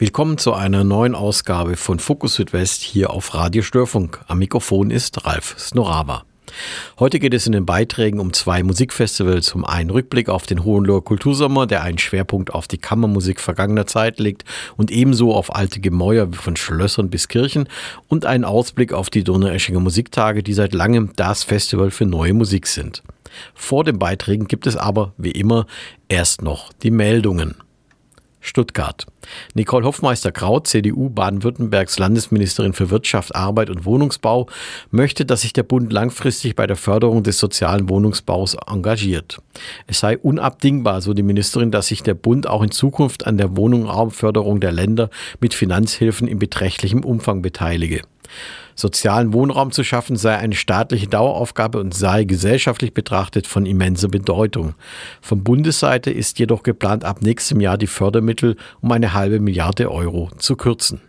Willkommen zu einer neuen Ausgabe von Fokus Südwest hier auf Radio Störfunk. Am Mikrofon ist Ralf Snorava. Heute geht es in den Beiträgen um zwei Musikfestivals, um einen Rückblick auf den Hohenloher Kultursommer, der einen Schwerpunkt auf die Kammermusik vergangener Zeit legt und ebenso auf alte Gemäuer von Schlössern bis Kirchen und einen Ausblick auf die Donaueschinger Musiktage, die seit langem das Festival für neue Musik sind. Vor den Beiträgen gibt es aber, wie immer, erst noch die Meldungen. Stuttgart. Nicole Hoffmeister-Kraut, CDU Baden-Württembergs Landesministerin für Wirtschaft, Arbeit und Wohnungsbau, möchte, dass sich der Bund langfristig bei der Förderung des sozialen Wohnungsbaus engagiert. Es sei unabdingbar, so die Ministerin, dass sich der Bund auch in Zukunft an der Wohnraumförderung der Länder mit Finanzhilfen in beträchtlichem Umfang beteilige. Sozialen Wohnraum zu schaffen sei eine staatliche Daueraufgabe und sei gesellschaftlich betrachtet von immenser Bedeutung. Von Bundesseite ist jedoch geplant, ab nächstem Jahr die Fördermittel um eine halbe Milliarde Euro zu kürzen.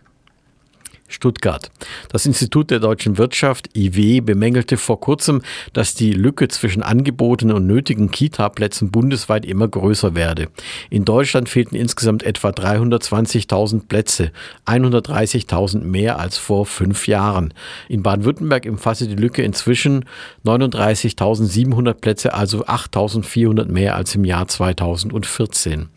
Stuttgart. Das Institut der deutschen Wirtschaft, IW, bemängelte vor kurzem, dass die Lücke zwischen angebotenen und nötigen Kita-Plätzen bundesweit immer größer werde. In Deutschland fehlten insgesamt etwa 320.000 Plätze, 130.000 mehr als vor fünf Jahren. In Baden-Württemberg umfasse die Lücke inzwischen 39.700 Plätze, also 8.400 mehr als im Jahr 2014.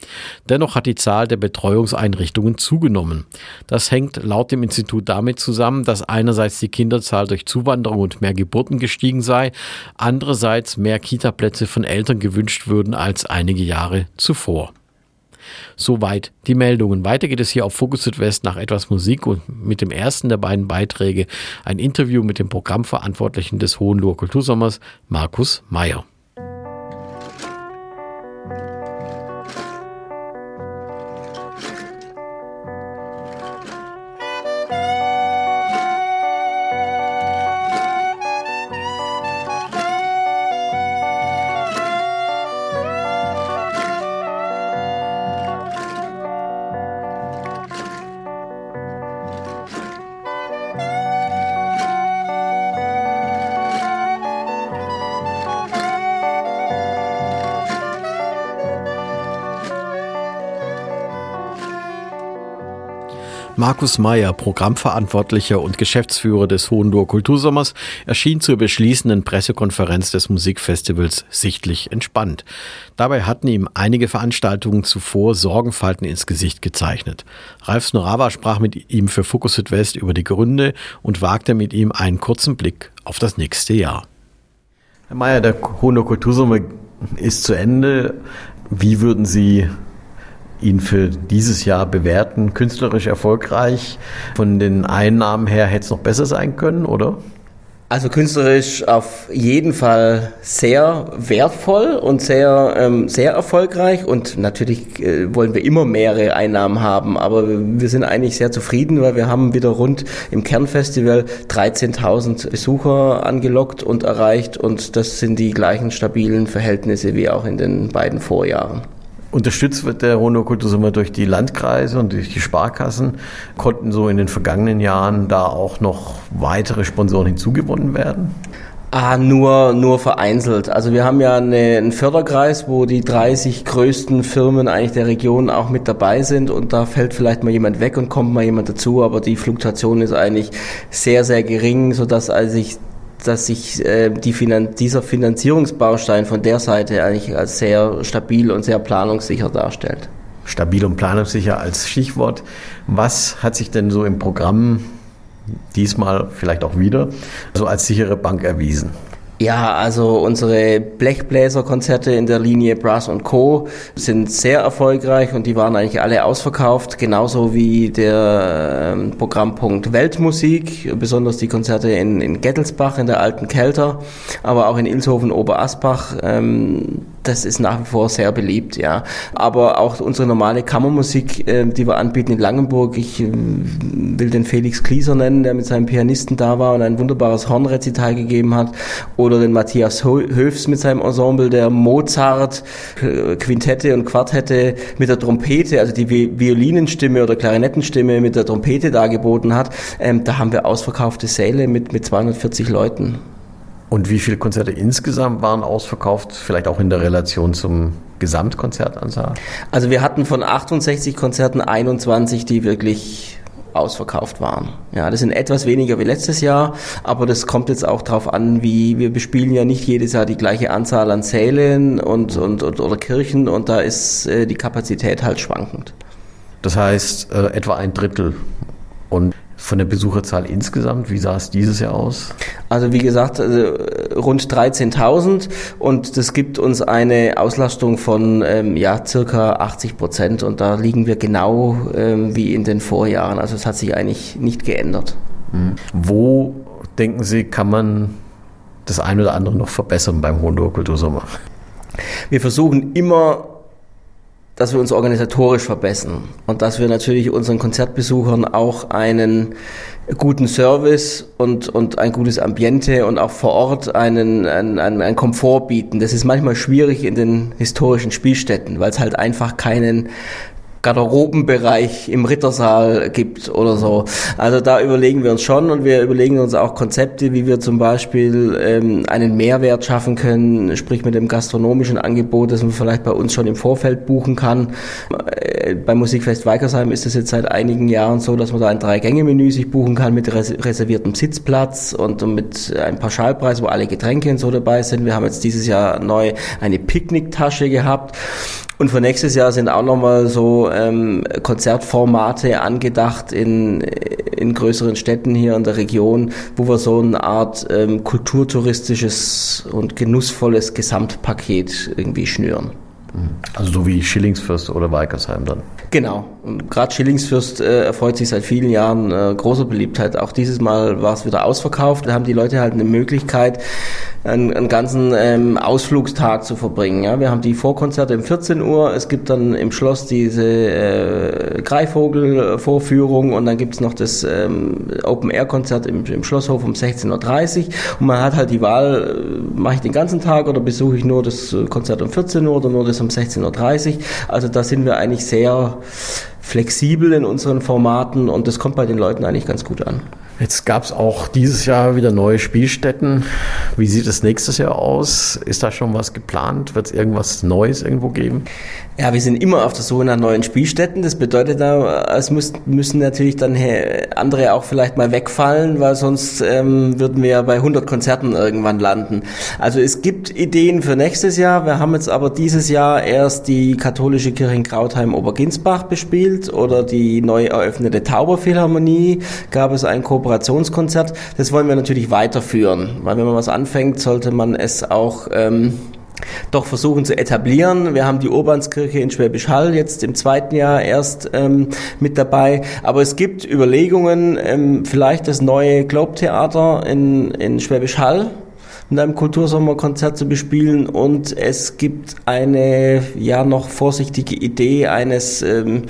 Dennoch hat die Zahl der Betreuungseinrichtungen zugenommen. Das hängt laut dem Institut damit zusammen, dass einerseits die Kinderzahl durch Zuwanderung und mehr Geburten gestiegen sei, andererseits mehr Kitaplätze von Eltern gewünscht würden als einige Jahre zuvor. Soweit die Meldungen. Weiter geht es hier auf Fokus Südwest nach etwas Musik und mit dem ersten der beiden Beiträge ein Interview mit dem Programmverantwortlichen des Hohenloher Kultursommers, Markus Mayer. Markus Meyer, Programmverantwortlicher und Geschäftsführer des Hohenloher Kultursommers, erschien zur beschließenden Pressekonferenz des Musikfestivals sichtlich entspannt. Dabei hatten ihm einige Veranstaltungen zuvor Sorgenfalten ins Gesicht gezeichnet. Ralf Snorava sprach mit ihm für Fokus Südwest über die Gründe und wagte mit ihm einen kurzen Blick auf das nächste Jahr. Herr Meyer, der Hohenloher Kultursommer ist zu Ende. Wie würden Sie ihn für dieses Jahr bewerten. Künstlerisch erfolgreich. Von den Einnahmen her hätte es noch besser sein können, oder? Also künstlerisch auf jeden Fall sehr wertvoll und sehr, ähm, sehr erfolgreich und natürlich äh, wollen wir immer mehrere Einnahmen haben, aber wir sind eigentlich sehr zufrieden, weil wir haben wieder rund im Kernfestival 13.000 Besucher angelockt und erreicht und das sind die gleichen stabilen Verhältnisse wie auch in den beiden Vorjahren. Unterstützt wird der Hohenloher Kultursommer durch die Landkreise und durch die Sparkassen. Konnten so in den vergangenen Jahren da auch noch weitere Sponsoren hinzugewonnen werden? Ah, nur, nur vereinzelt. Also wir haben ja eine, einen Förderkreis, wo die 30 größten Firmen eigentlich der Region auch mit dabei sind und da fällt vielleicht mal jemand weg und kommt mal jemand dazu, aber die Fluktuation ist eigentlich sehr, sehr gering, sodass als ich dass sich äh, die Finan dieser Finanzierungsbaustein von der Seite eigentlich als sehr stabil und sehr planungssicher darstellt. Stabil und planungssicher als Stichwort. Was hat sich denn so im Programm diesmal vielleicht auch wieder so als sichere Bank erwiesen? Ja, also unsere Blechbläserkonzerte in der Linie Brass Co. sind sehr erfolgreich und die waren eigentlich alle ausverkauft, genauso wie der ähm, Programmpunkt Weltmusik, besonders die Konzerte in, in Gettelsbach in der alten Kelter, aber auch in Ilshofen Oberasbach. Ähm, das ist nach wie vor sehr beliebt, ja. Aber auch unsere normale Kammermusik, äh, die wir anbieten in Langenburg, ich äh, will den Felix Klieser nennen, der mit seinem Pianisten da war und ein wunderbares Hornrezital gegeben hat, oder den Matthias Höfs mit seinem Ensemble, der Mozart, Quintette und Quartette mit der Trompete, also die Violinenstimme oder Klarinettenstimme mit der Trompete dargeboten hat. Ähm, da haben wir ausverkaufte Säle mit, mit 240 Leuten. Und wie viele Konzerte insgesamt waren ausverkauft? Vielleicht auch in der Relation zum Gesamtkonzertanzahl? Also wir hatten von 68 Konzerten 21, die wirklich ausverkauft waren. Ja, das sind etwas weniger wie letztes Jahr, aber das kommt jetzt auch darauf an, wie wir bespielen ja nicht jedes Jahr die gleiche Anzahl an Sälen und, und, und oder Kirchen und da ist äh, die Kapazität halt schwankend. Das heißt äh, etwa ein Drittel. Und von der Besucherzahl insgesamt, wie sah es dieses Jahr aus? Also wie gesagt, also rund 13.000 und das gibt uns eine Auslastung von ähm, ja circa 80 Prozent und da liegen wir genau ähm, wie in den Vorjahren. Also es hat sich eigentlich nicht geändert. Mhm. Wo denken Sie, kann man das eine oder andere noch verbessern beim Hohenloher Kultursommer? Wir versuchen immer dass wir uns organisatorisch verbessern und dass wir natürlich unseren Konzertbesuchern auch einen guten Service und, und ein gutes Ambiente und auch vor Ort einen, einen, einen Komfort bieten. Das ist manchmal schwierig in den historischen Spielstätten, weil es halt einfach keinen Garderobenbereich im Rittersaal gibt oder so. Also da überlegen wir uns schon und wir überlegen uns auch Konzepte, wie wir zum Beispiel ähm, einen Mehrwert schaffen können, sprich mit dem gastronomischen Angebot, das man vielleicht bei uns schon im Vorfeld buchen kann. Äh, beim Musikfest Weikersheim ist es jetzt seit einigen Jahren so, dass man da ein Drei-Gänge-Menü sich buchen kann mit res reserviertem Sitzplatz und mit einem Pauschalpreis, wo alle Getränke und so dabei sind. Wir haben jetzt dieses Jahr neu eine Picknicktasche gehabt und für nächstes Jahr sind auch nochmal so ähm, Konzertformate angedacht in, in größeren Städten hier in der Region, wo wir so eine Art ähm, kulturtouristisches und genussvolles Gesamtpaket irgendwie schnüren. Also so wie Schillingsfürst oder Weikersheim dann. Genau. Gerade Schillingsfürst äh, erfreut sich seit vielen Jahren äh, großer Beliebtheit. Auch dieses Mal war es wieder ausverkauft. Da haben die Leute halt eine Möglichkeit, einen, einen ganzen ähm, Ausflugstag zu verbringen. Ja? Wir haben die Vorkonzerte um 14 Uhr. Es gibt dann im Schloss diese äh, Greifvogel-Vorführung und dann gibt es noch das ähm, Open-Air-Konzert im, im, Schlosshof um 16.30 Uhr. Und man hat halt die Wahl, äh, mache ich den ganzen Tag oder besuche ich nur das Konzert um 14 Uhr oder nur das um 16.30 Uhr. Also da sind wir eigentlich sehr flexibel in unseren Formaten und das kommt bei den Leuten eigentlich ganz gut an. Jetzt gab es auch dieses Jahr wieder neue Spielstätten. Wie sieht es nächstes Jahr aus? Ist da schon was geplant? Wird es irgendwas Neues irgendwo geben? Ja, wir sind immer auf der Suche nach neuen Spielstätten. Das bedeutet, es müssen natürlich dann andere auch vielleicht mal wegfallen, weil sonst ähm, würden wir ja bei 100 Konzerten irgendwann landen. Also es gibt Ideen für nächstes Jahr. Wir haben jetzt aber dieses Jahr erst die katholische Kirche in Krautheim-Oberginsbach bespielt oder die neu eröffnete Tauberphilharmonie gab es ein Kooperationskonzert. Das wollen wir natürlich weiterführen, weil wenn man was anfängt, sollte man es auch ähm, doch versuchen zu etablieren. Wir haben die Urbanskirche in Schwäbisch Hall jetzt im zweiten Jahr erst ähm, mit dabei. Aber es gibt Überlegungen, ähm, vielleicht das neue Globe-Theater in, in Schwäbisch Hall mit einem Kultursommerkonzert zu bespielen und es gibt eine ja noch vorsichtige Idee eines ähm,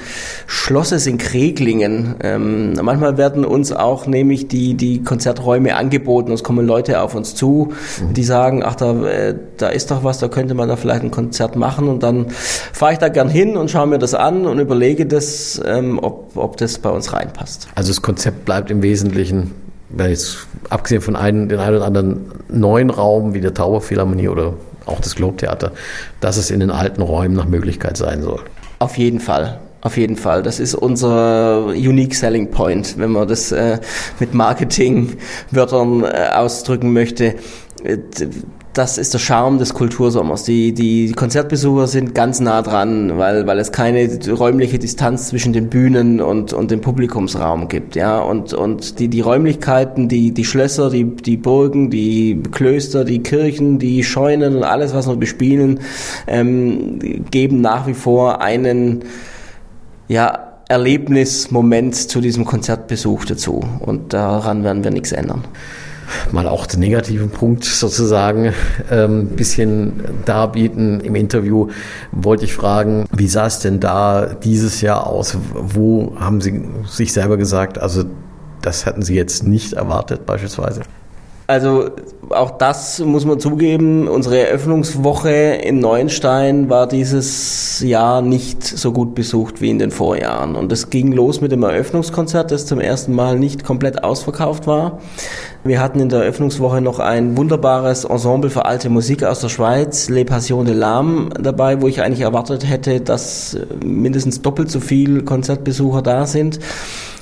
Schlosses in Kreglingen. Ähm, manchmal werden uns auch nämlich die, die Konzerträume angeboten. Es kommen Leute auf uns zu, die sagen, ach, da, äh, da ist doch was, da könnte man da vielleicht ein Konzert machen und dann fahre ich da gern hin und schaue mir das an und überlege das, ähm, ob, ob das bei uns reinpasst. Also das Konzept bleibt im Wesentlichen jetzt abgesehen von einem, den einen oder anderen neuen Raum wie der Tower Philharmonie oder auch das Globe-Theater, dass es in den alten Räumen nach Möglichkeit sein soll. Auf jeden Fall. Auf jeden Fall. Das ist unser Unique Selling Point, wenn man das äh, mit Marketingwörtern äh, ausdrücken möchte. Das ist der Charme des Kultursommers. Die, die Konzertbesucher sind ganz nah dran, weil, weil es keine räumliche Distanz zwischen den Bühnen und, und dem Publikumsraum gibt. Ja? Und, und die, die Räumlichkeiten, die, die Schlösser, die, die Burgen, die Klöster, die Kirchen, die Scheunen und alles, was wir bespielen, ähm, geben nach wie vor einen ja, Erlebnismoment zu diesem Konzertbesuch dazu. Und daran werden wir nichts ändern. Mal auch den negativen Punkt sozusagen ein ähm, bisschen darbieten. Im Interview wollte ich fragen, wie sah es denn da dieses Jahr aus? Wo haben Sie sich selber gesagt, also das hatten Sie jetzt nicht erwartet beispielsweise? Also auch das muss man zugeben. Unsere Eröffnungswoche in Neuenstein war dieses Jahr nicht so gut besucht wie in den Vorjahren. Und es ging los mit dem Eröffnungskonzert, das zum ersten Mal nicht komplett ausverkauft war. Wir hatten in der Eröffnungswoche noch ein wunderbares Ensemble für alte Musik aus der Schweiz, Les Passions de l'Âme, dabei, wo ich eigentlich erwartet hätte, dass mindestens doppelt so viel Konzertbesucher da sind.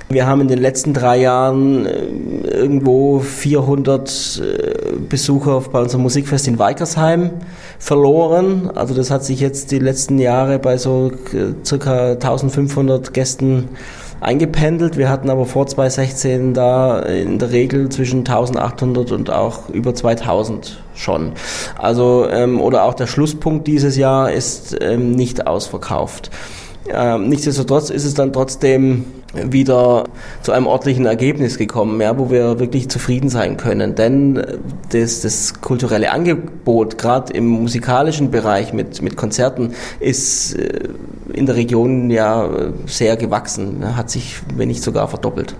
Wir haben in den letzten drei Jahren äh, irgendwo 400 äh, Besucher bei unserem Musikfest in Weikersheim verloren. Also das hat sich jetzt die letzten Jahre bei so äh, circa 1500 Gästen eingependelt. Wir hatten aber vor 2016 da in der Regel zwischen 1800 und auch über 2000 schon. Also ähm, oder auch der Schlusspunkt dieses Jahr ist ähm, nicht ausverkauft. Ähm, nichtsdestotrotz ist es dann trotzdem wieder zu einem ordentlichen Ergebnis gekommen, ja, wo wir wirklich zufrieden sein können. Denn das, das kulturelle Angebot, gerade im musikalischen Bereich mit, mit Konzerten, ist äh, in der Region ja sehr gewachsen, hat sich, wenn nicht sogar verdoppelt.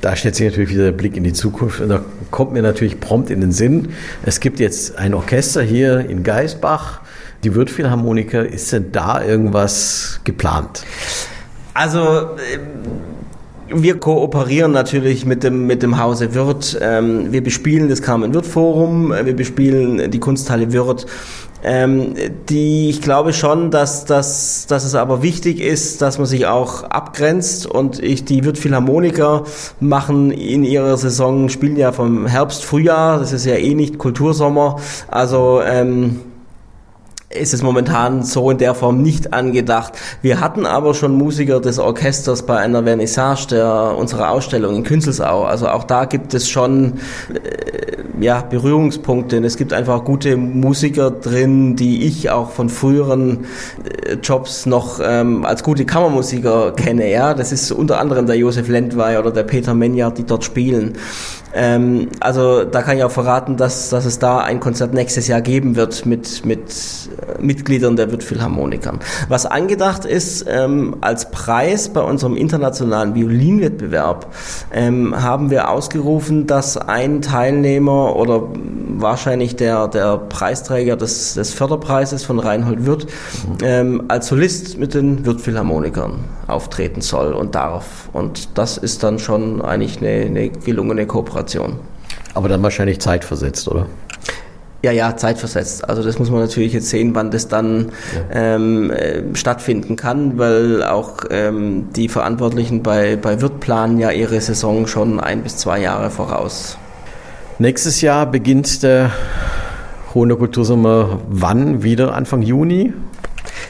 Da stellt sich natürlich wieder der Blick in die Zukunft und da kommt mir natürlich prompt in den Sinn, es gibt jetzt ein Orchester hier in Geisbach, die Wirtphilharmoniker, ist denn da irgendwas geplant? Also ähm, wir kooperieren natürlich mit dem, mit dem Hause Wirth. Ähm, wir bespielen das Carmen Wirth Forum, wir bespielen die Kunsthalle Wirth. Ähm, die, ich glaube schon, dass, dass, dass es aber wichtig ist, dass man sich auch abgrenzt und ich, die Wirth Philharmoniker machen in ihrer Saison, spielen ja vom Herbst, Frühjahr, das ist ja eh nicht Kultursommer, also ähm, ist es momentan so in der Form nicht angedacht. Wir hatten aber schon Musiker des Orchesters bei einer Vernissage der unserer Ausstellung in Künzelsau. Also auch da gibt es schon äh, ja, Berührungspunkte. Und es gibt einfach gute Musiker drin, die ich auch von früheren äh, Jobs noch ähm, als gute Kammermusiker kenne. Ja, das ist unter anderem der Josef Lendwey oder der Peter Menjard, die dort spielen. Ähm, also da kann ich auch verraten, dass, dass es da ein Konzert nächstes Jahr geben wird mit, mit Mitgliedern der Wirtphilharmonikern. Was angedacht ist, ähm, als Preis bei unserem internationalen Violinwettbewerb ähm, haben wir ausgerufen, dass ein Teilnehmer oder wahrscheinlich der, der Preisträger des, des Förderpreises von Reinhold Wirth ähm, als Solist mit den Wirtphilharmonikern auftreten soll und darf. Und das ist dann schon eigentlich eine, eine gelungene Kooperation. Kooperation. Aber dann wahrscheinlich zeitversetzt, oder? Ja, ja, zeitversetzt. Also das muss man natürlich jetzt sehen, wann das dann ja. ähm, äh, stattfinden kann, weil auch ähm, die Verantwortlichen bei, bei Wirt planen ja ihre Saison schon ein bis zwei Jahre voraus. Nächstes Jahr beginnt der Hohner Kultursommer wann? Wieder Anfang Juni?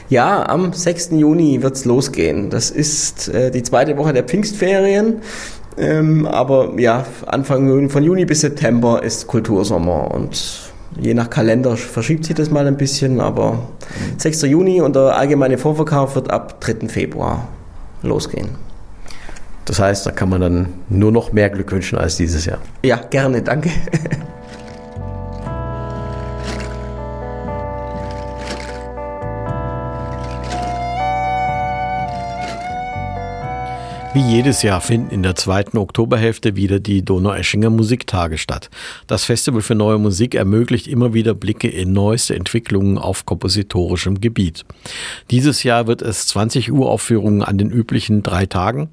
Ja, am 6. Juni wird es losgehen. Das ist äh, die zweite Woche der Pfingstferien. Ähm, aber ja, Anfang von Juni bis September ist Kultursommer und je nach Kalender verschiebt sich das mal ein bisschen, aber 6. Juni und der allgemeine Vorverkauf wird ab 3. Februar losgehen. Das heißt, da kann man dann nur noch mehr Glück wünschen als dieses Jahr. Ja, gerne, danke. Wie jedes Jahr finden in der zweiten Oktoberhälfte wieder die Donaueschinger Musiktage statt. Das Festival für neue Musik ermöglicht immer wieder Blicke in neueste Entwicklungen auf kompositorischem Gebiet. Dieses Jahr wird es 20 Uhr Aufführungen an den üblichen drei Tagen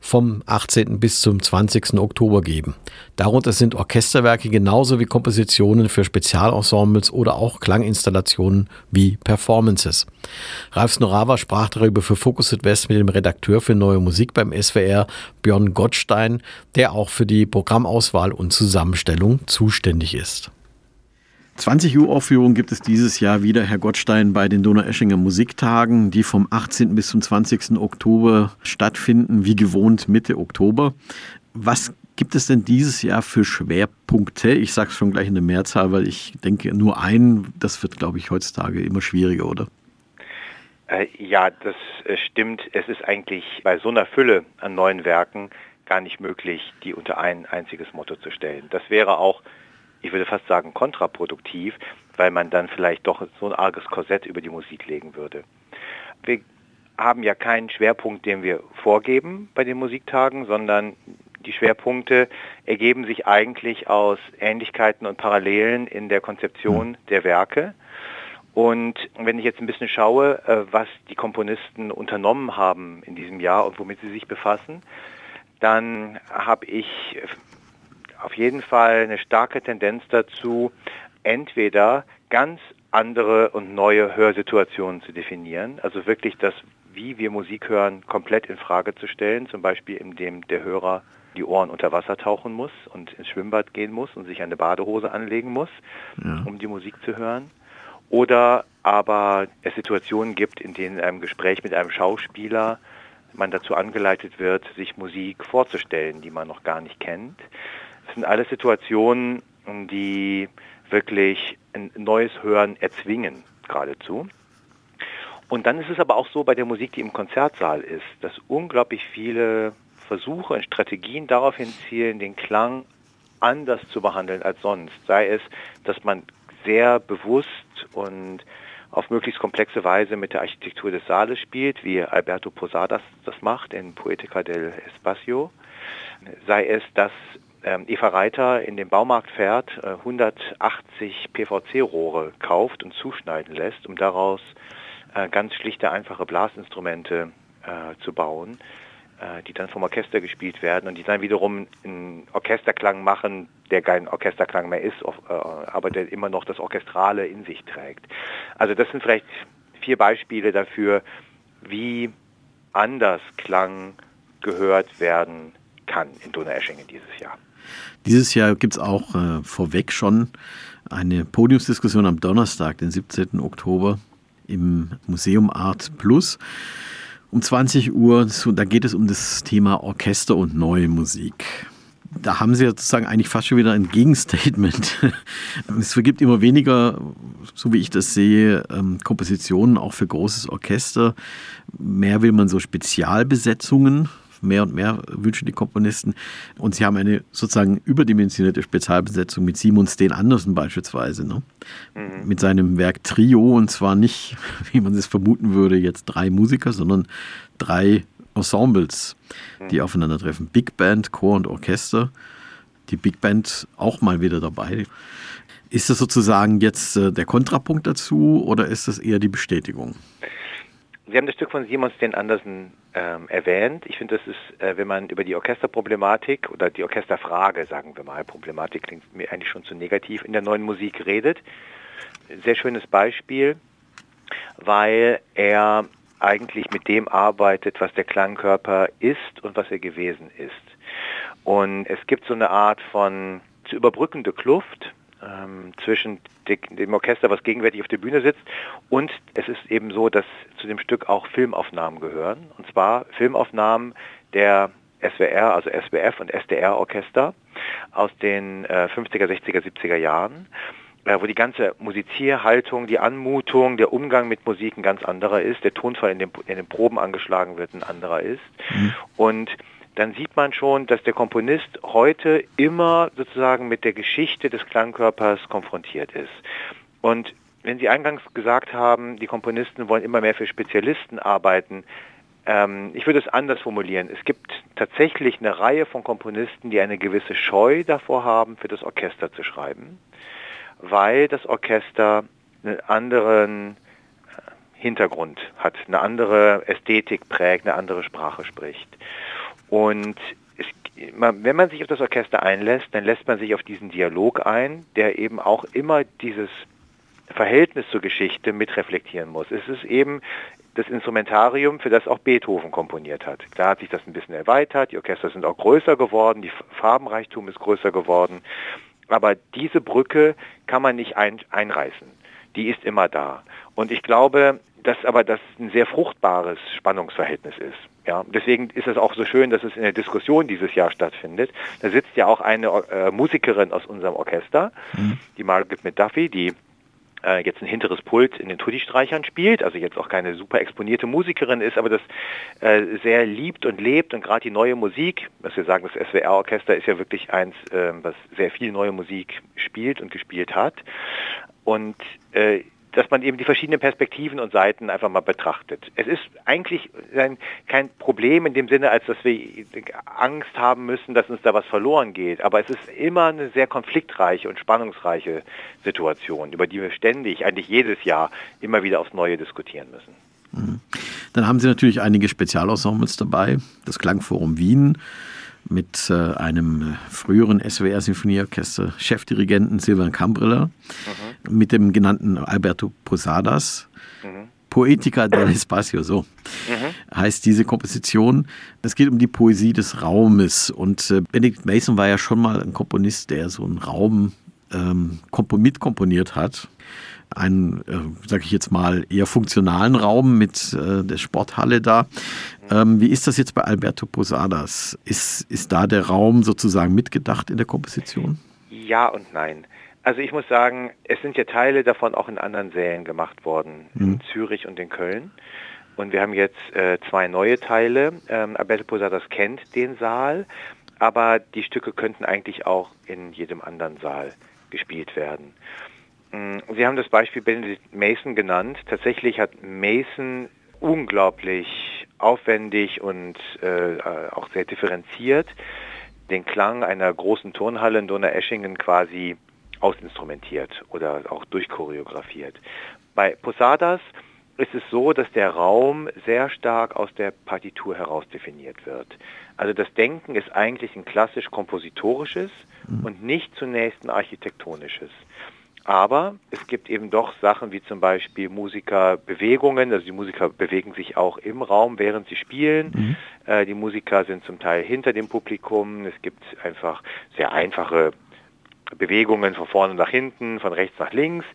vom 18. bis zum 20. Oktober geben. Darunter sind Orchesterwerke genauso wie Kompositionen für Spezialensembles oder auch Klanginstallationen wie Performances. Ralf Snorava sprach darüber für Focus Südwest mit dem Redakteur für neue Musik beim SWR, Björn Gottstein, der auch für die Programmauswahl und Zusammenstellung zuständig ist. 20 Uhr Aufführung gibt es dieses Jahr wieder, Herr Gottstein, bei den Donaueschinger Musiktagen, die vom 18. bis zum 20. Oktober stattfinden, wie gewohnt Mitte Oktober. Was gibt es denn dieses Jahr für Schwerpunkte? Ich sage es schon gleich in der Mehrzahl, weil ich denke, nur ein, das wird, glaube ich, heutzutage immer schwieriger, oder? Äh, ja, das äh, stimmt. Es ist eigentlich bei so einer Fülle an neuen Werken gar nicht möglich, die unter ein einziges Motto zu stellen. Das wäre auch, ich würde fast sagen, kontraproduktiv, weil man dann vielleicht doch so ein arges Korsett über die Musik legen würde. Wir haben ja keinen Schwerpunkt, den wir vorgeben bei den Musiktagen, sondern die Schwerpunkte ergeben sich eigentlich aus Ähnlichkeiten und Parallelen in der Konzeption der Werke. Und wenn ich jetzt ein bisschen schaue, äh, was die Komponisten unternommen haben in diesem Jahr und womit sie sich befassen, dann habe ich auf jeden Fall eine starke Tendenz dazu, entweder ganz andere und neue Hörsituationen zu definieren, also wirklich das, wie wir Musik hören, komplett in Frage zu stellen, zum Beispiel indem der Hörer die Ohren unter Wasser tauchen muss und ins Schwimmbad gehen muss und sich eine Badehose anlegen muss, ja. um die Musik zu hören. Oder aber es Situationen gibt, in denen in einem Gespräch mit einem Schauspieler man dazu angeleitet wird, sich Musik vorzustellen, die man noch gar nicht kennt. Das sind alles Situationen, die wirklich ein neues Hören erzwingen, geradezu. Und dann ist es aber auch so bei der Musik, die im Konzertsaal ist, dass unglaublich viele Versuche und Strategien darauf hinzielen, den Klang anders zu behandeln als sonst. Sei es, dass man sehr bewusst und auf möglichst komplexe Weise mit der Architektur des Saales spielt, wie Alberto Posadas das macht in Poetica del Espacio. Sei es, dass Eva Reiter in den Baumarkt fährt, äh, 180 PVC-Rohre kauft und zuschneiden lässt, um daraus äh, ganz schlichte, einfache Blasinstrumente äh, zu bauen, äh, die dann vom Orchester gespielt werden und die dann wiederum einen Orchesterklang machen, der kein Orchesterklang mehr ist, äh, aber der immer noch das Orchestrale in sich trägt. Also das sind vielleicht vier Beispiele dafür, wie anders Klang gehört werden kann in Donaueschingen dieses Jahr. Dieses Jahr gibt es auch äh, vorweg schon eine Podiumsdiskussion am Donnerstag, den 17. Oktober im Museum Art Plus um 20 Uhr. Da geht es um das Thema Orchester und neue Musik. Da haben Sie sozusagen eigentlich fast schon wieder ein Gegenstatement. Es gibt immer weniger, so wie ich das sehe, ähm, Kompositionen auch für großes Orchester. Mehr will man so Spezialbesetzungen mehr und mehr wünschen die Komponisten. Und sie haben eine sozusagen überdimensionierte Spezialbesetzung mit Simon Steen Andersen beispielsweise. Ne? Mhm. Mit seinem Werk Trio und zwar nicht, wie man es vermuten würde, jetzt drei Musiker, sondern drei Ensembles, die mhm. aufeinandertreffen. Big Band, Chor und Orchester. Die Big Band auch mal wieder dabei. Ist das sozusagen jetzt äh, der Kontrapunkt dazu oder ist das eher die Bestätigung? Sie haben das Stück von Simon Sten Andersen ähm, erwähnt. Ich finde, das ist, äh, wenn man über die Orchesterproblematik oder die Orchesterfrage, sagen wir mal, Problematik klingt mir eigentlich schon zu negativ, in der neuen Musik redet. Sehr schönes Beispiel, weil er eigentlich mit dem arbeitet, was der Klangkörper ist und was er gewesen ist. Und es gibt so eine Art von zu überbrückende Kluft ähm, zwischen dem Orchester, was gegenwärtig auf der Bühne sitzt. Und es ist eben so, dass zu dem Stück auch Filmaufnahmen gehören. Und zwar Filmaufnahmen der SWR, also SWF und SDR-Orchester aus den äh, 50er, 60er, 70er Jahren äh, wo die ganze Musizierhaltung, die Anmutung, der Umgang mit Musik ein ganz anderer ist, der Tonfall in den, in den Proben angeschlagen wird ein anderer ist. Mhm. Und dann sieht man schon, dass der Komponist heute immer sozusagen mit der Geschichte des Klangkörpers konfrontiert ist. Und wenn Sie eingangs gesagt haben, die Komponisten wollen immer mehr für Spezialisten arbeiten, ähm, ich würde es anders formulieren. Es gibt tatsächlich eine Reihe von Komponisten, die eine gewisse Scheu davor haben, für das Orchester zu schreiben, weil das Orchester einen anderen äh, Hintergrund hat, eine andere Ästhetik prägt, eine andere Sprache spricht. Und es, wenn man sich auf das Orchester einlässt, dann lässt man sich auf diesen Dialog ein, der eben auch immer dieses Verhältnis zur Geschichte mitreflektieren muss. Es ist eben das Instrumentarium, für das auch Beethoven komponiert hat. Da hat sich das ein bisschen erweitert, die Orchester sind auch größer geworden, die Farbenreichtum ist größer geworden, aber diese Brücke kann man nicht ein, einreißen. Die ist immer da. Und ich glaube, dass aber das ein sehr fruchtbares Spannungsverhältnis ist. Ja, deswegen ist es auch so schön, dass es in der Diskussion dieses Jahr stattfindet. Da sitzt ja auch eine äh, Musikerin aus unserem Orchester, mhm. die Margaret McDuffie, die äh, jetzt ein hinteres Pult in den Tutti-Streichern spielt, also jetzt auch keine super exponierte Musikerin ist, aber das äh, sehr liebt und lebt und gerade die neue Musik, was wir sagen, das SWR-Orchester ist ja wirklich eins, äh, was sehr viel neue Musik spielt und gespielt hat. Und äh, dass man eben die verschiedenen Perspektiven und Seiten einfach mal betrachtet. Es ist eigentlich kein Problem in dem Sinne, als dass wir Angst haben müssen, dass uns da was verloren geht. Aber es ist immer eine sehr konfliktreiche und spannungsreiche Situation, über die wir ständig, eigentlich jedes Jahr, immer wieder aufs Neue diskutieren müssen. Mhm. Dann haben Sie natürlich einige Spezialensembles dabei. Das Klangforum Wien mit äh, einem früheren SWR-Sinfonieorchester, Chefdirigenten Silvan Cambrilla, mhm. mit dem genannten Alberto Posadas. Mhm. Poetica del Espacio, so mhm. heißt diese Komposition. Es geht um die Poesie des Raumes. Und äh, Benedict Mason war ja schon mal ein Komponist, der so einen Raum ähm, mitkomponiert hat einen, äh, sage ich jetzt mal, eher funktionalen Raum mit äh, der Sporthalle da. Ähm, wie ist das jetzt bei Alberto Posadas? Ist, ist da der Raum sozusagen mitgedacht in der Komposition? Ja und nein. Also ich muss sagen, es sind ja Teile davon auch in anderen Sälen gemacht worden, mhm. in Zürich und in Köln. Und wir haben jetzt äh, zwei neue Teile. Ähm, Alberto Posadas kennt den Saal, aber die Stücke könnten eigentlich auch in jedem anderen Saal gespielt werden. Mm, Sie haben das Beispiel Benedict Mason genannt. Tatsächlich hat Mason unglaublich aufwendig und äh, auch sehr differenziert den Klang einer großen Turnhalle in Donaueschingen quasi ausinstrumentiert oder auch durchchoreografiert. Bei Posadas ist es so, dass der Raum sehr stark aus der Partitur heraus definiert wird. Also das Denken ist eigentlich ein klassisch kompositorisches mhm. und nicht zunächst ein architektonisches. Aber es gibt eben doch Sachen wie zum Beispiel Musikerbewegungen. Also die Musiker bewegen sich auch im Raum, während sie spielen. Mhm. Äh, die Musiker sind zum Teil hinter dem Publikum. Es gibt einfach sehr einfache Bewegungen von vorne nach hinten, von rechts nach links.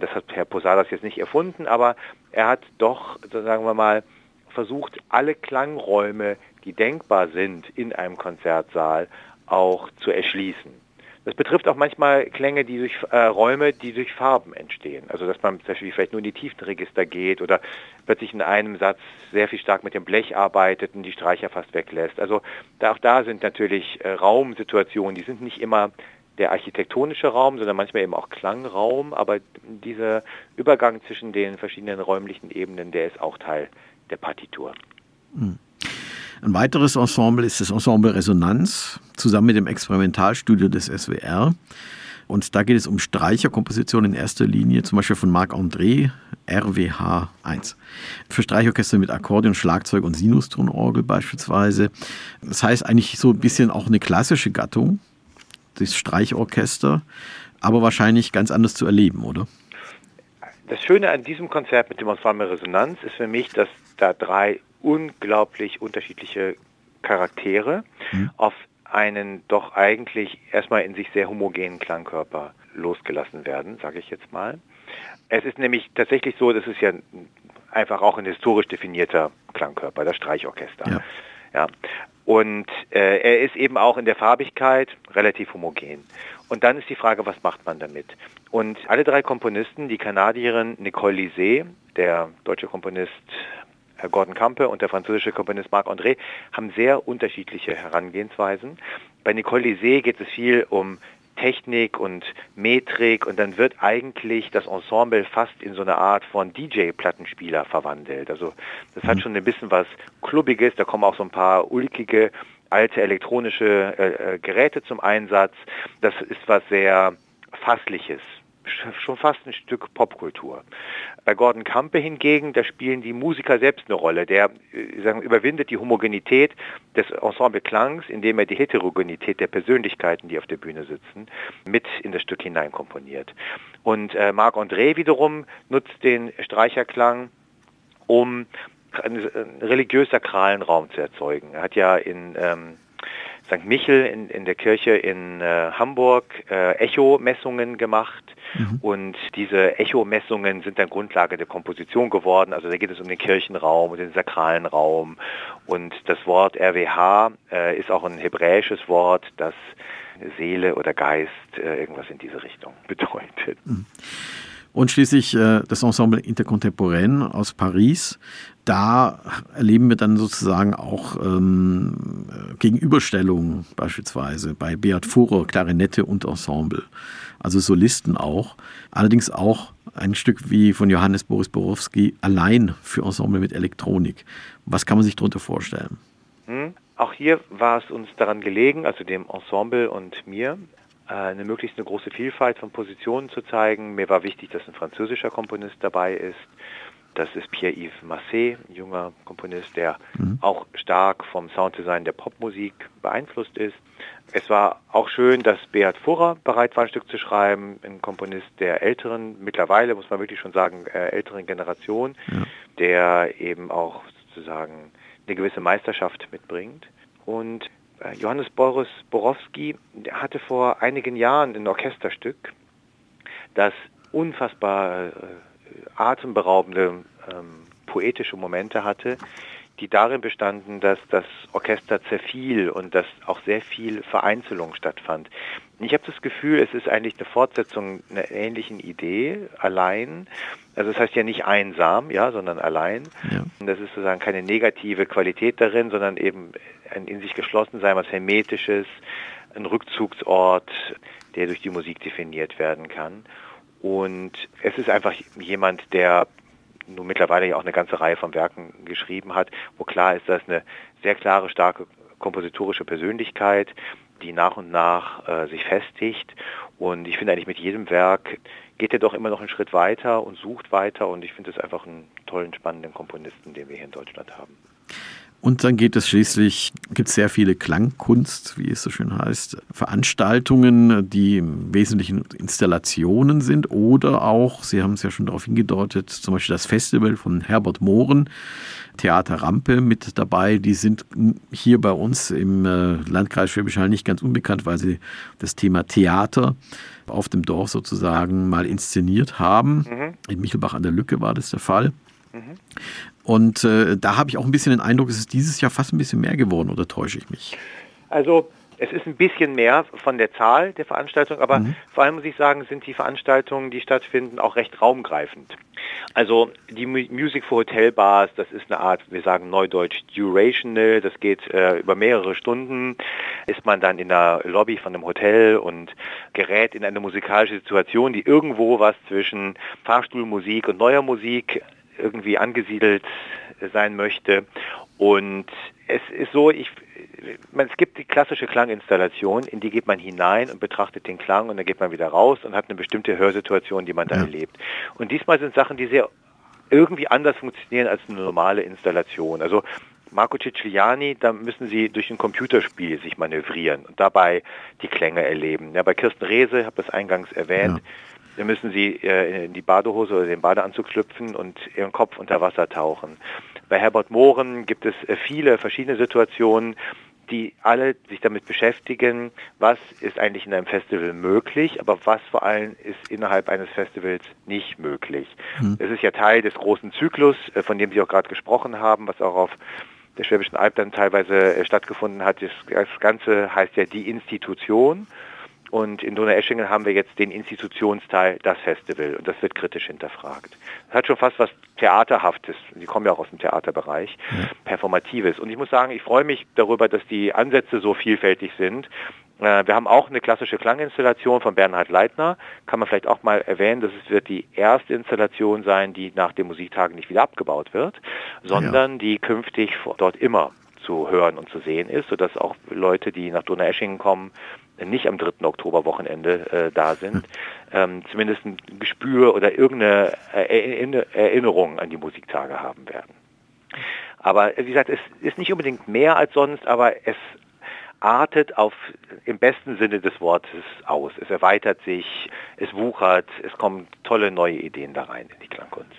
Das hat Herr Posadas jetzt nicht erfunden, aber er hat doch, sagen wir mal, versucht, alle Klangräume, die denkbar sind in einem Konzertsaal, auch zu erschließen. Das betrifft auch manchmal Klänge, die durch äh, Räume, die durch Farben entstehen. Also dass man zum Beispiel vielleicht nur in die Tiefenregister geht oder plötzlich in einem Satz sehr viel stark mit dem Blech arbeitet und die Streicher fast weglässt. Also da, auch da sind natürlich äh, Raumsituationen, die sind nicht immer der architektonische Raum, sondern manchmal eben auch Klangraum, aber dieser Übergang zwischen den verschiedenen räumlichen Ebenen, der ist auch Teil der Partitur. Mhm. Ein weiteres Ensemble ist das Ensemble Resonanz, zusammen mit dem Experimentalstudio des SWR. Und da geht es um Streicherkompositionen in erster Linie, zum Beispiel von Marc André, RWH 1. Für Streichorchester mit Akkordeon, Schlagzeug und Sinustronorgel beispielsweise. Das heißt eigentlich so ein bisschen auch eine klassische Gattung, das Streichorchester, aber wahrscheinlich ganz anders zu erleben, oder? Das Schöne an diesem Konzert mit dem Ensemble Resonanz ist für mich, dass da drei unglaublich unterschiedliche Charaktere mhm. auf einen doch eigentlich erstmal in sich sehr homogenen Klangkörper losgelassen werden, sage ich jetzt mal. Es ist nämlich tatsächlich so, das ist ja einfach auch ein historisch definierter Klangkörper, das Streichorchester. Ja. ja. Und äh, er ist eben auch in der Farbigkeit relativ homogen. Und dann ist die Frage, was macht man damit? Und alle drei Komponisten, die Kanadierin Nicole Lisée, der deutsche Komponist Herr Gordon Campe und der französische Komponist Marc André haben sehr unterschiedliche Herangehensweisen. Bei Nicole Lisée geht es viel um Technik und Metrik und dann wird eigentlich das Ensemble fast in so eine Art von DJ-Plattenspieler verwandelt. Also das hat mhm. schon ein bisschen was Klubbiges, da kommen auch so ein paar ulkige alte elektronische äh, äh Geräte zum Einsatz. Das ist was sehr Fassliches, schon fast ein Stück Popkultur. Bei Gordon Campe hingegen, da spielen die Musiker selbst eine Rolle. Der äh, sagen, überwindet die Homogenität des Ensemble-Klangs, indem er die Heterogenität der Persönlichkeiten, die auf der Bühne sitzen, mit in das Stück hineinkomponiert. Und äh, Marc André wiederum nutzt den Streicherklang, um einen, einen religiös-sakralen Raum zu erzeugen. Er hat ja in ähm, St. Michel in, in der Kirche in äh, Hamburg äh, Echo-Messungen gemacht mhm. und diese Echo-Messungen sind dann Grundlage der Komposition geworden. Also da geht es um den Kirchenraum und den sakralen Raum und das Wort RWH äh, ist auch ein hebräisches Wort, das Seele oder Geist, äh, irgendwas in diese Richtung bedeutet. Mhm. Und schließlich äh, das Ensemble Intercontemporain aus Paris. Da erleben wir dann sozusagen auch ähm, Gegenüberstellungen, beispielsweise bei Beat Fuhrer, Klarinette und Ensemble. Also Solisten auch. Allerdings auch ein Stück wie von Johannes Boris Borowski allein für Ensemble mit Elektronik. Was kann man sich darunter vorstellen? Hm. Auch hier war es uns daran gelegen, also dem Ensemble und mir, äh, eine möglichst eine große Vielfalt von Positionen zu zeigen. Mir war wichtig, dass ein französischer Komponist dabei ist. Das ist Pierre-Yves Massé, ein junger Komponist, der mhm. auch stark vom Sounddesign der Popmusik beeinflusst ist. Es war auch schön, dass Beat Furrer bereit war, ein Stück zu schreiben, ein Komponist der älteren, mittlerweile muss man wirklich schon sagen, äh, älteren Generation, ja. der eben auch sozusagen eine gewisse Meisterschaft mitbringt. Und äh, Johannes Boris Borowski hatte vor einigen Jahren ein Orchesterstück, das unfassbar äh, atemberaubende ähm, poetische Momente hatte, die darin bestanden, dass das Orchester zerfiel und dass auch sehr viel Vereinzelung stattfand. Ich habe das Gefühl, es ist eigentlich eine Fortsetzung einer ähnlichen Idee, allein. Also das heißt ja nicht einsam, ja, sondern allein. Ja. Das ist sozusagen keine negative Qualität darin, sondern eben ein in sich geschlossen sein, was Hermetisches, ein Rückzugsort, der durch die Musik definiert werden kann. Und es ist einfach jemand, der nun mittlerweile ja auch eine ganze Reihe von Werken geschrieben hat, wo klar ist, dass eine sehr klare, starke kompositorische Persönlichkeit, die nach und nach äh, sich festigt. Und ich finde eigentlich mit jedem Werk geht er doch immer noch einen Schritt weiter und sucht weiter. Und ich finde es einfach einen tollen, spannenden Komponisten, den wir hier in Deutschland haben. Und dann geht es schließlich, gibt es sehr viele Klangkunst, wie es so schön heißt, Veranstaltungen, die im Wesentlichen Installationen sind oder auch, Sie haben es ja schon darauf hingedeutet, zum Beispiel das Festival von Herbert Mohren, Theater Rampe mit dabei. Die sind hier bei uns im äh, Landkreis Schwäbisch Hall nicht ganz unbekannt, weil sie das Thema Theater auf dem Dorf sozusagen mal inszeniert haben. Mhm. In Michelbach an der Lücke war das der Fall. Mhm. Und äh, da habe ich auch ein bisschen den Eindruck, es ist dieses Jahr fast ein bisschen mehr geworden, oder täusche ich mich? Also es ist ein bisschen mehr von der Zahl der Veranstaltungen, aber mhm. vor allem muss ich sagen, sind die Veranstaltungen, die stattfinden, auch recht raumgreifend. Also die Music for Hotel Bars, das ist eine Art, wir sagen neudeutsch durational, das geht äh, über mehrere Stunden, ist man dann in der Lobby von einem Hotel und gerät in eine musikalische Situation, die irgendwo was zwischen Fahrstuhlmusik und neuer Musik irgendwie angesiedelt sein möchte. Und es ist so, ich, man, es gibt die klassische Klanginstallation, in die geht man hinein und betrachtet den Klang und dann geht man wieder raus und hat eine bestimmte Hörsituation, die man dann ja. erlebt. Und diesmal sind Sachen, die sehr irgendwie anders funktionieren als eine normale Installation. Also Marco Ciciliani, da müssen Sie durch ein Computerspiel sich manövrieren und dabei die Klänge erleben. Ja, bei Kirsten Rehse, ich habe das eingangs erwähnt, ja dann müssen Sie äh, in die Badehose oder den Badeanzug schlüpfen und Ihren Kopf unter Wasser tauchen. Bei Herbert Mohren gibt es äh, viele verschiedene Situationen, die alle sich damit beschäftigen, was ist eigentlich in einem Festival möglich, aber was vor allem ist innerhalb eines Festivals nicht möglich. Mhm. Es ist ja Teil des großen Zyklus, äh, von dem Sie auch gerade gesprochen haben, was auch auf der Schwäbischen Alb dann teilweise stattgefunden hat. Das Ganze heißt ja die Institution. Und in Donaueschingen haben wir jetzt den Institutionsteil, das Festival. Und das wird kritisch hinterfragt. Das hat schon fast was Theaterhaftes. Sie kommen ja auch aus dem Theaterbereich. Performatives. Und ich muss sagen, ich freue mich darüber, dass die Ansätze so vielfältig sind. Äh, wir haben auch eine klassische Klanginstallation von Bernhard Leitner. Kann man vielleicht auch mal erwähnen, dass es wird die erste Installation sein, die nach den Musiktagen nicht wieder abgebaut wird, sondern ja. die künftig dort immer zu hören und zu sehen ist, sodass auch Leute, die nach Donaueschingen kommen, nicht am 3. Oktoberwochenende äh, da sind, ähm, zumindest ein Gespür oder irgendeine Erinnerung an die Musiktage haben werden. Aber wie gesagt, es ist nicht unbedingt mehr als sonst, aber es artet auf im besten Sinne des Wortes aus. Es erweitert sich, es wuchert, es kommen tolle neue Ideen da rein in die Klangkunst.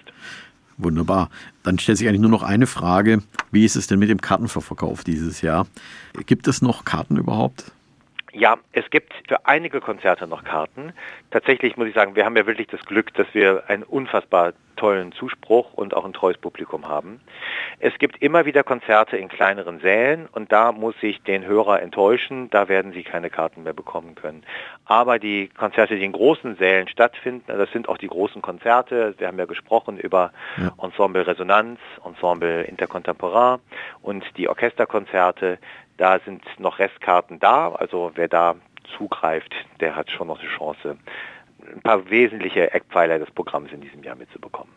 Wunderbar. Dann stellt sich eigentlich nur noch eine Frage. Wie ist es denn mit dem Kartenverkauf dieses Jahr? Gibt es noch Karten überhaupt? Ja, es gibt für einige Konzerte noch Karten. Tatsächlich muss ich sagen, wir haben ja wirklich das Glück, dass wir einen unfassbar tollen Zuspruch und auch ein treues Publikum haben. Es gibt immer wieder Konzerte in kleineren Sälen und da muss ich den Hörer enttäuschen, da werden sie keine Karten mehr bekommen können. Aber die Konzerte, die in großen Sälen stattfinden, das sind auch die großen Konzerte, wir haben ja gesprochen über. Ensemble Resonanz, Ensemble Intercontemporain und die Orchesterkonzerte, da sind noch Restkarten da, also wer da zugreift, der hat schon noch eine Chance, ein paar wesentliche Eckpfeiler des Programms in diesem Jahr mitzubekommen.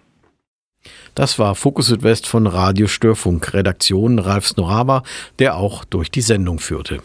Das war Fokus Südwest von Radio Störfunk, Redaktion Ralf Snoraba, der auch durch die Sendung führte.